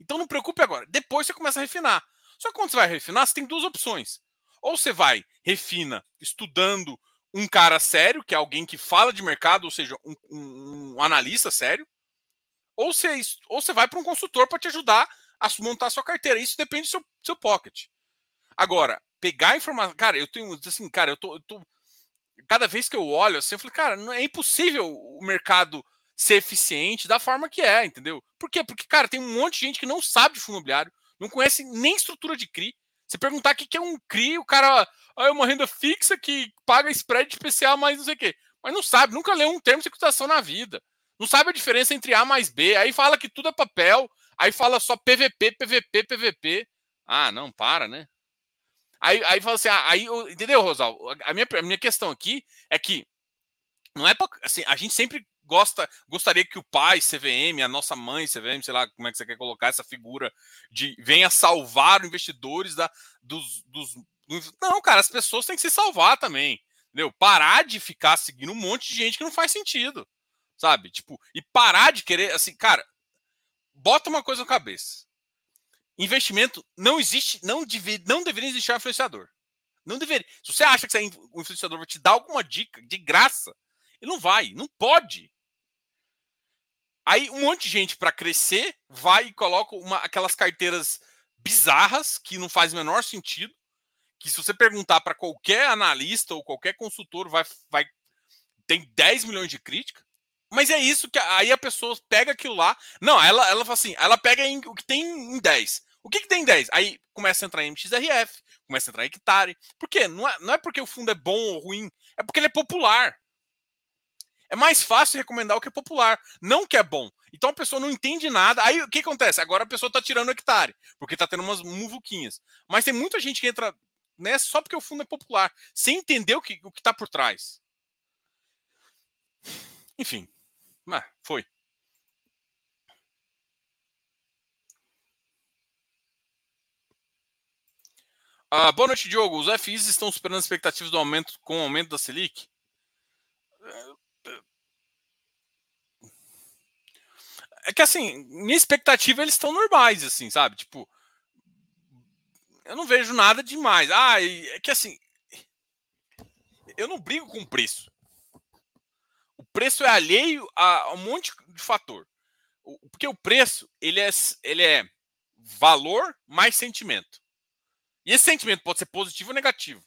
Então não preocupe agora. Depois você começa a refinar. Só que quando você vai refinar, você tem duas opções. Ou você vai, refina, estudando um cara sério, que é alguém que fala de mercado, ou seja, um, um, um analista sério, ou você, ou você vai para um consultor para te ajudar a montar a sua carteira. Isso depende do seu, seu pocket. Agora, pegar informação. Cara, eu tenho. Assim, cara, eu tô, eu tô. Cada vez que eu olho assim, eu falo, cara, não é impossível o mercado ser eficiente da forma que é, entendeu? Por quê? Porque, cara, tem um monte de gente que não sabe de fundo imobiliário, não conhece nem estrutura de CRI. Você perguntar o que é um CRI, o cara ah, é uma renda fixa que paga spread especial, mais não sei o quê. Mas não sabe, nunca leu um termo de equitação na vida. Não sabe a diferença entre A mais B. Aí fala que tudo é papel, aí fala só PVP, PVP, PVP. Ah, não, para, né? Aí, aí fala assim, ah, aí, entendeu, Rosal? A minha, a minha questão aqui é que não é pra, assim, a gente sempre gosta, gostaria que o pai CVM, a nossa mãe CVM, sei lá como é que você quer colocar essa figura de venha salvar investidores da, dos, dos, dos, Não, cara, as pessoas têm que se salvar também. Entendeu? Parar de ficar seguindo um monte de gente que não faz sentido. Sabe? Tipo, e parar de querer, assim, cara, bota uma coisa na cabeça. Investimento não existe, não, deve, não deveria existir um influenciador. Não deveria. Se você acha que o influenciador vai te dar alguma dica de graça, ele não vai, não pode. Aí um monte de gente para crescer vai e coloca uma, aquelas carteiras bizarras que não faz o menor sentido. Que se você perguntar para qualquer analista ou qualquer consultor, vai, vai tem 10 milhões de crítica. Mas é isso que aí a pessoa pega aquilo lá. Não, ela, ela fala assim, ela pega em, o que tem em 10. O que, que tem em 10? Aí começa a entrar em MXRF, começa a entrar em hectare. Por quê? Não é, não é porque o fundo é bom ou ruim, é porque ele é popular. É mais fácil recomendar o que é popular, não o que é bom. Então a pessoa não entende nada. Aí o que acontece? Agora a pessoa está tirando hectare, porque está tendo umas muvuquinhas. Mas tem muita gente que entra né, só porque o fundo é popular, sem entender o que o está por trás. Enfim, mas foi. Ah, boa noite, Diogo. Os FIs estão superando as expectativas do aumento com o aumento da Selic? É que assim, minha expectativa eles estão normais, assim, sabe? Tipo, eu não vejo nada demais. Ah, é que assim, eu não brigo com preço. O preço é alheio a um monte de fator. Porque o preço, ele é, ele é valor mais sentimento. E esse sentimento pode ser positivo ou negativo.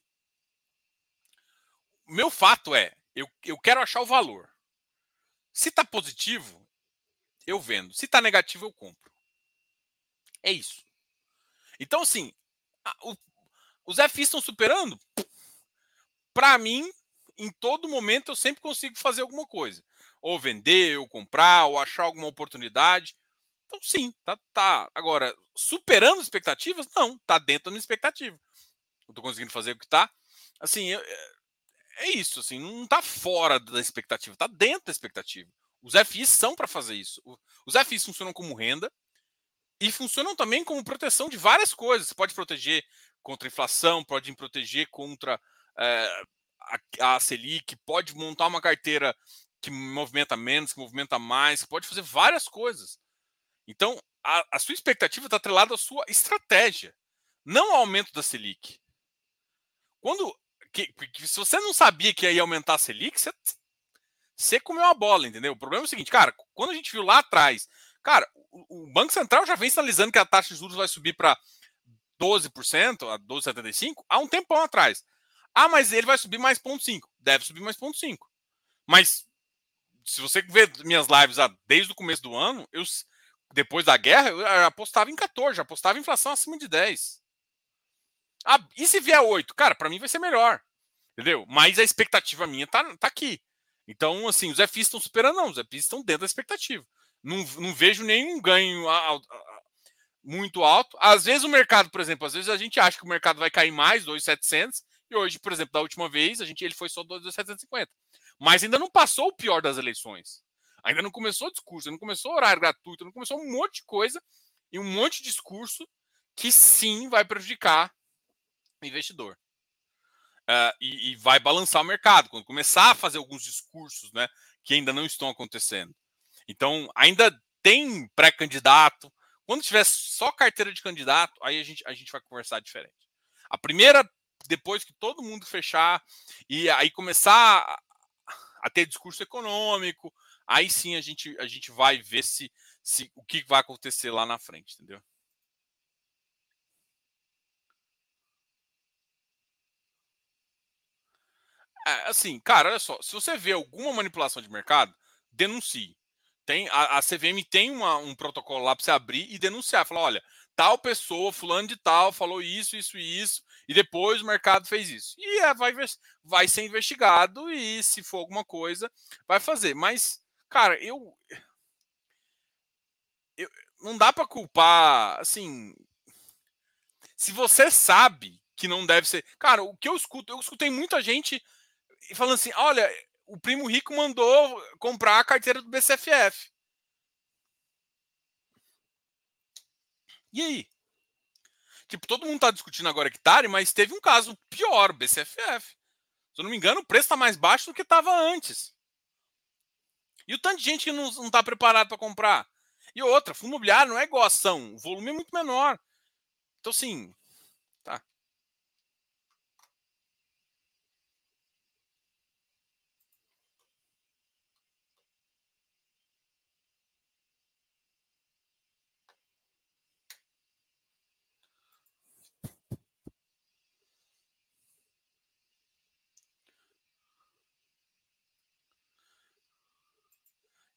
O meu fato é, eu, eu quero achar o valor. Se está positivo, eu vendo. Se está negativo, eu compro. É isso. Então, assim, o, os FIs estão superando? Para mim, em todo momento, eu sempre consigo fazer alguma coisa. Ou vender, ou comprar, ou achar alguma oportunidade. Então, sim, tá, tá. Agora, superando expectativas? Não, tá dentro da minha expectativa. Eu tô conseguindo fazer o que tá. Assim, é, é isso, assim, não tá fora da expectativa, tá dentro da expectativa. Os FIs são para fazer isso. Os FIs funcionam como renda e funcionam também como proteção de várias coisas. Você pode proteger contra a inflação, pode proteger contra é, a, a Selic, pode montar uma carteira que movimenta menos, que movimenta mais, pode fazer várias coisas. Então, a, a sua expectativa está atrelada à sua estratégia, não ao aumento da Selic. Quando que, que, se você não sabia que ia aumentar a Selic, você, você comeu a bola, entendeu? O problema é o seguinte, cara, quando a gente viu lá atrás, cara, o, Banco Central já vem sinalizando que a taxa de juros vai subir para 12%, a 12,75% há um tempão atrás. Ah, mas ele vai subir mais 0,5. Deve subir mais 0,5. Mas se você ver minhas lives desde o começo do ano, eu depois da guerra, eu apostava em 14, apostava em inflação acima de 10. Ah, e se vier 8? Cara, para mim vai ser melhor. Entendeu? Mas a expectativa minha tá, tá aqui. Então, assim, os FIs estão superando, não. Os FIs estão dentro da expectativa. Não, não vejo nenhum ganho a, a, a, muito alto. Às vezes o mercado, por exemplo, às vezes a gente acha que o mercado vai cair mais, 2,700, e hoje, por exemplo, da última vez, a gente ele foi só 2,750. Mas ainda não passou o pior das eleições. Ainda não começou o discurso, não começou horário gratuito, não começou um monte de coisa e um monte de discurso que sim vai prejudicar o investidor. Uh, e, e, vai balançar o mercado, quando começar a fazer alguns discursos né, que ainda não estão acontecendo. Então, ainda tem pré-candidato. Quando tiver só carteira de candidato, aí a gente, a gente vai conversar diferente. A primeira, depois que todo mundo fechar e aí começar a, a ter discurso econômico, aí sim a gente, a gente vai ver se, se o que vai acontecer lá na frente, entendeu? É, assim, cara, olha só, se você vê alguma manipulação de mercado, denuncie. Tem, a, a CVM tem uma, um protocolo lá para você abrir e denunciar. Falar, olha, tal pessoa, fulano de tal, falou isso, isso e isso, e depois o mercado fez isso. E é, vai, vai ser investigado e se for alguma coisa, vai fazer. Mas Cara, eu. eu não dá para culpar, assim. Se você sabe que não deve ser. Cara, o que eu escuto, eu escutei muita gente falando assim: olha, o primo rico mandou comprar a carteira do BCFF. E aí? Tipo, todo mundo tá discutindo agora hectare, mas teve um caso pior, BCFF. Se eu não me engano, o preço está mais baixo do que estava antes. E o tanto de gente que não está preparado para comprar. E outra, fundo imobiliário não é igual ação, o volume é muito menor. Então, assim, tá.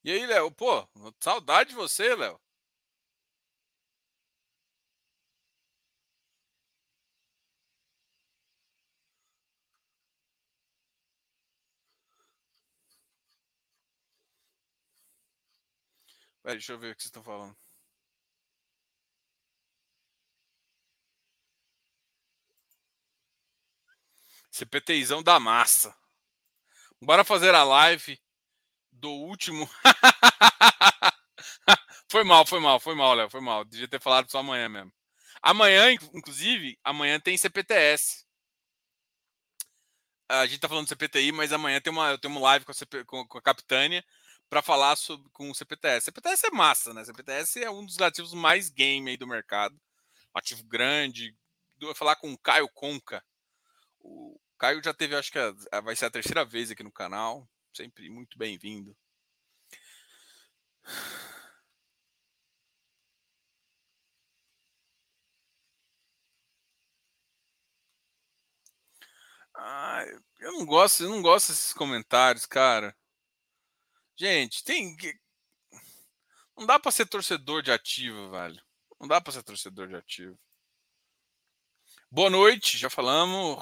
E aí, Léo? Pô, saudade de você, Léo. Pera, deixa eu ver o que vocês estão falando. CPTizão da massa. Bora fazer a live do último. [laughs] foi mal, foi mal, foi mal, Léo, foi mal. Devia ter falado só amanhã mesmo. Amanhã, inclusive, amanhã tem CPTS. A gente tá falando do CPTI, mas amanhã tem uma, eu tenho uma live com a, CP, com, com a Capitânia para falar sobre, com o CPTS. CPTS é massa, né? CPTS é um dos ativos mais game aí do mercado. Um ativo grande. Eu vou falar com o Caio Conca. O Caio já teve, acho que vai ser a terceira vez aqui no canal sempre muito bem-vindo. Ah, eu não gosto, eu não gosto desses comentários, cara. Gente, tem não dá para ser torcedor de ativo, velho. Não dá para ser torcedor de ativo. Boa noite, já falamos.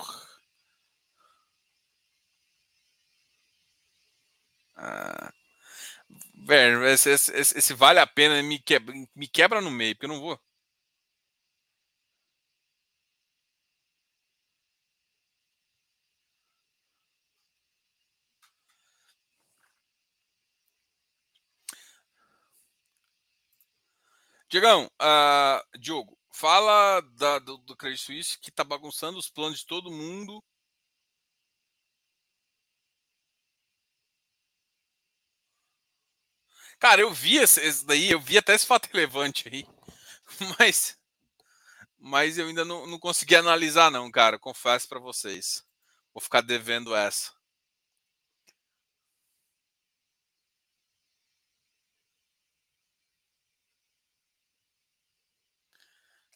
Ah, velho, esse, esse, esse, vale a pena me quebra, me quebra no meio, porque eu não vou. Diegão, uh, Diogo, fala da, do, do Credit Suisse que tá bagunçando os planos de todo mundo. Cara, eu vi esse, daí, eu vi até esse fato relevante aí, [laughs] mas, mas eu ainda não, não consegui analisar não, cara, confesso para vocês. Vou ficar devendo essa.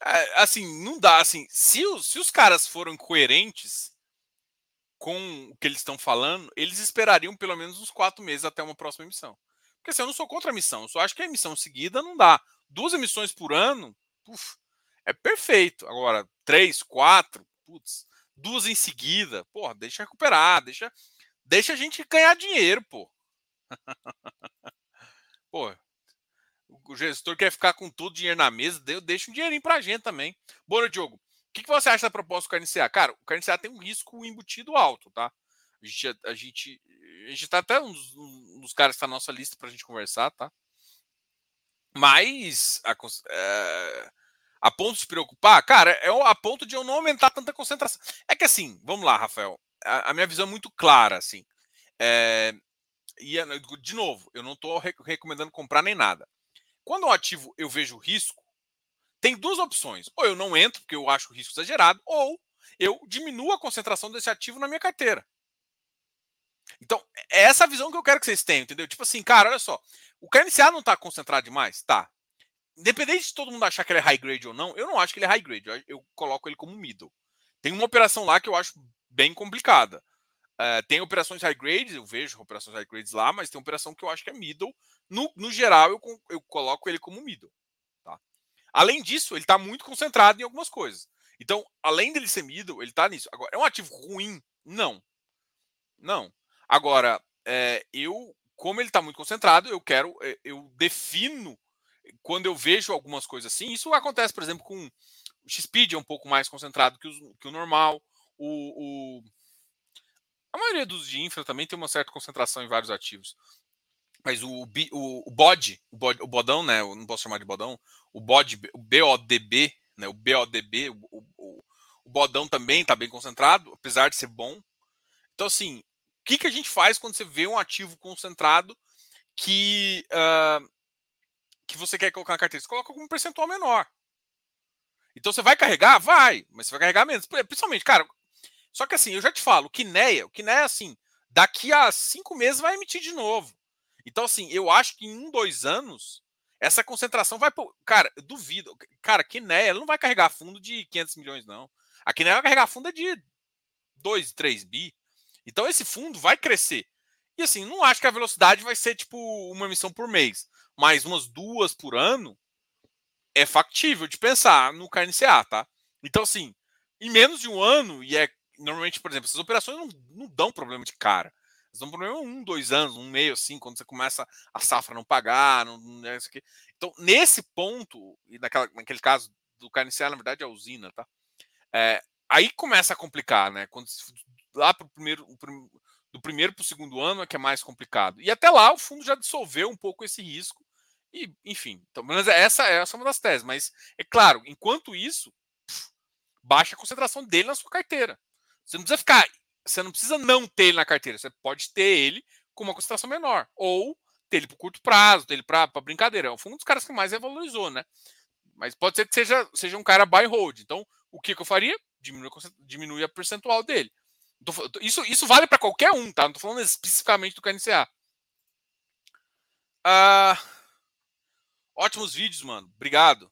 É, assim, não dá. Assim, se, os, se os caras foram coerentes com o que eles estão falando, eles esperariam pelo menos uns quatro meses até uma próxima emissão. Porque assim, eu não sou contra a emissão, eu só acho que a emissão seguida não dá. Duas emissões por ano, uf, é perfeito. Agora, três, quatro, putz, duas em seguida, porra, deixa recuperar, deixa, deixa a gente ganhar dinheiro, pô. [laughs] pô, o gestor quer ficar com todo o dinheiro na mesa, deixa um dinheirinho pra gente também. Bora, Diogo. O que, que você acha da proposta do KNCA? Cara, o KNCA tem um risco embutido alto, tá? A gente, a gente, a gente tá até um dos, caras que na nossa lista pra gente conversar, tá? Mas a, é, a ponto de se preocupar, cara, é a ponto de eu não aumentar tanta concentração. É que assim, vamos lá, Rafael. A, a minha visão é muito clara, assim. É, e, de novo, eu não estou recomendando comprar nem nada. Quando o ativo eu vejo risco, tem duas opções. Ou eu não entro, porque eu acho o risco exagerado, ou eu diminuo a concentração desse ativo na minha carteira. Então, é essa visão que eu quero que vocês tenham, entendeu? Tipo assim, cara, olha só. O KNCA não está concentrado demais? Tá. Independente de todo mundo achar que ele é high grade ou não, eu não acho que ele é high grade. Eu, eu coloco ele como middle. Tem uma operação lá que eu acho bem complicada. Uh, tem operações high grades, eu vejo operações high grades lá, mas tem operação que eu acho que é middle. No, no geral, eu, eu coloco ele como middle. Tá? Além disso, ele está muito concentrado em algumas coisas. Então, além dele ser middle, ele está nisso. Agora, é um ativo ruim? Não. Não. Agora, é, eu, como ele está muito concentrado, eu quero, é, eu defino quando eu vejo algumas coisas assim. Isso acontece, por exemplo, com o XPID é um pouco mais concentrado que, os, que o normal. O, o a maioria dos de infra também tem uma certa concentração em vários ativos. Mas o, o, o BOD, o, BOD, o bodão, né? Eu não posso chamar de bodão. O BOD, o BODB, né? O BODB, o, o, o bodão também está bem concentrado, apesar de ser bom. Então, assim, que, que a gente faz quando você vê um ativo concentrado que, uh, que você quer colocar na carteira? Você coloca com um percentual menor. Então você vai carregar? Vai, mas você vai carregar menos. Principalmente, cara, só que assim, eu já te falo, o Kineia, o Kineia, assim, daqui a cinco meses vai emitir de novo. Então, assim, eu acho que em um, dois anos, essa concentração vai. Cara, eu duvido. Cara, Kineia ela não vai carregar fundo de 500 milhões, não. A Kineia vai carregar fundo de 2, 3 bi. Então, esse fundo vai crescer. E assim, não acho que a velocidade vai ser tipo uma emissão por mês, mas umas duas por ano é factível de pensar no KNCA, tá? Então, assim, em menos de um ano, e é normalmente, por exemplo, essas operações não, não dão problema de cara. Elas dão problema um, dois anos, um meio assim, quando você começa a safra não pagar. Não, não é então, nesse ponto, e naquela, naquele caso do KNCA, na verdade, é a usina, tá? É, aí começa a complicar, né? Quando lá para o primeiro, do primeiro para o segundo ano é que é mais complicado. E até lá o fundo já dissolveu um pouco esse risco. E, enfim, então, mas essa, essa é uma das teses. Mas é claro, enquanto isso, baixa a concentração dele na sua carteira. Você não precisa ficar. Você não precisa não ter ele na carteira. Você pode ter ele com uma concentração menor. Ou ter ele para curto prazo, ter ele para brincadeira. Foi um dos caras que mais revalorizou, né? Mas pode ser que seja, seja um cara buy hold. Então, o que, que eu faria? Diminui, diminui a percentual dele. Isso, isso vale para qualquer um, tá? Não tô falando especificamente do KNCA. Ah, ótimos vídeos, mano. Obrigado.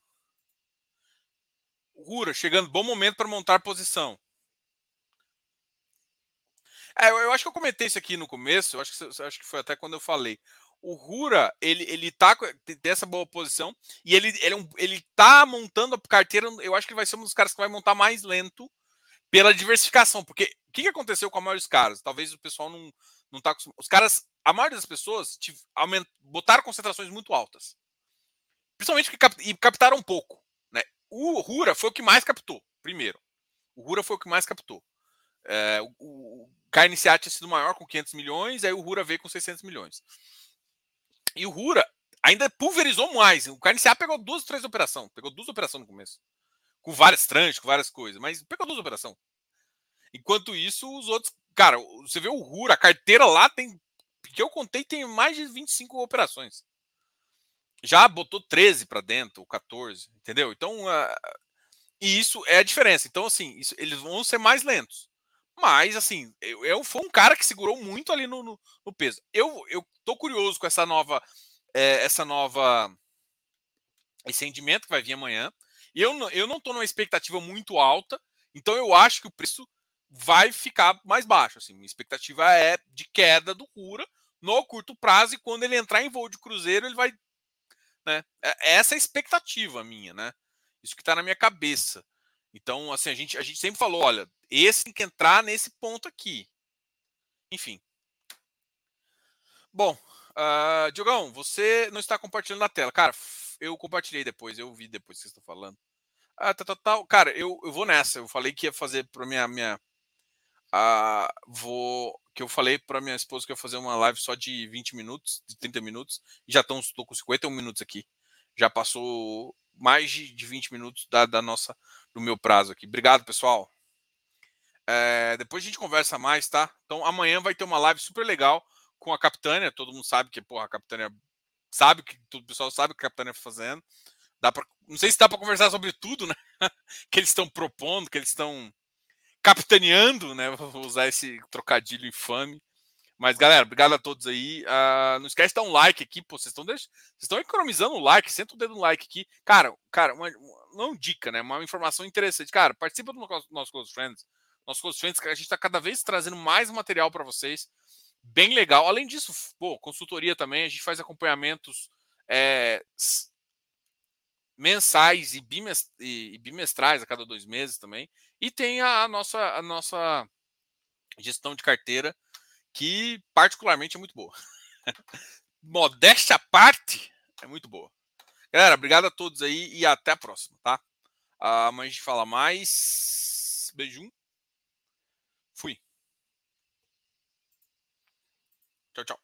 Rura, chegando, bom momento para montar posição. É, eu, eu, acho que eu comentei isso aqui no começo, eu acho que, eu acho que foi até quando eu falei. O Rura, ele, ele tá tem essa boa posição e ele, ele, é um, ele tá montando a carteira. Eu acho que ele vai ser um dos caras que vai montar mais lento pela diversificação. Porque que, que aconteceu com a maioria dos caras? Talvez o pessoal não, não tá acostumado. Os caras, a maioria das pessoas aument, botaram concentrações muito altas. Principalmente que cap, e captaram pouco. Né? O Rura foi o que mais captou, primeiro. O Rura foi o que mais captou. É, o, o KNCA tinha sido maior com 500 milhões, aí o Rura veio com 600 milhões. E o Rura ainda pulverizou mais. O KNCA pegou duas, três operações. Pegou duas operações no começo. Com várias tranches, com várias coisas. Mas pegou duas operações. Enquanto isso, os outros. Cara, você vê o Rura, a carteira lá tem. Que eu contei, tem mais de 25 operações. Já botou 13 para dentro, ou 14, entendeu? Então, uh, e isso é a diferença. Então, assim, isso, eles vão ser mais lentos. Mas, assim, eu, eu foi um cara que segurou muito ali no, no, no, peso. Eu, eu tô curioso com essa nova. É, essa nova. Esse rendimento que vai vir amanhã. Eu, eu não tô numa expectativa muito alta. Então eu acho que o preço vai ficar mais baixo. Assim, minha expectativa é de queda do Cura no curto prazo. E quando ele entrar em voo de cruzeiro, ele vai. Né? É, essa é a expectativa minha, né? Isso que está na minha cabeça. Então, assim, a gente, a gente sempre falou: olha, esse tem que entrar nesse ponto aqui. Enfim. Bom, uh, Diogão, você não está compartilhando na tela. Cara, eu compartilhei depois, eu vi depois que vocês estão falando. Ah, tá, tá, tá. Cara, eu, eu vou nessa. Eu falei que ia fazer para minha. minha uh, vou. Que eu falei para minha esposa que ia fazer uma live só de 20 minutos, de 30 minutos. E já estão com 51 minutos aqui. Já passou mais de, de 20 minutos da, da nossa do meu prazo aqui. Obrigado, pessoal. É, depois a gente conversa mais, tá? Então amanhã vai ter uma live super legal com a Capitânia. Todo mundo sabe que, porra, a Capitânia sabe que todo o pessoal sabe o que a Capitânia está fazendo. Dá pra, não sei se dá para conversar sobre tudo, né? [laughs] que eles estão propondo, que eles estão capitaneando, né? Vou usar esse trocadilho infame. Mas, galera, obrigado a todos aí. Uh, não esquece de dar um like aqui, pô. Vocês estão estão economizando o like, senta o dedo no like aqui. Cara, cara, uma, não dica, né? Uma informação interessante. Cara, participa do nosso Close Friends. Nosso Close Friends, a gente está cada vez trazendo mais material para vocês. Bem legal. Além disso, pô, consultoria também. A gente faz acompanhamentos é, mensais e, bimestrais a cada dois meses também. E tem a, a nossa, a nossa gestão de carteira, que particularmente é muito boa. [laughs] Modéstia à parte, é muito boa. Galera, obrigado a todos aí e até a próxima, tá? Amanhã a gente fala mais. Beijum. Fui. Tchau, tchau.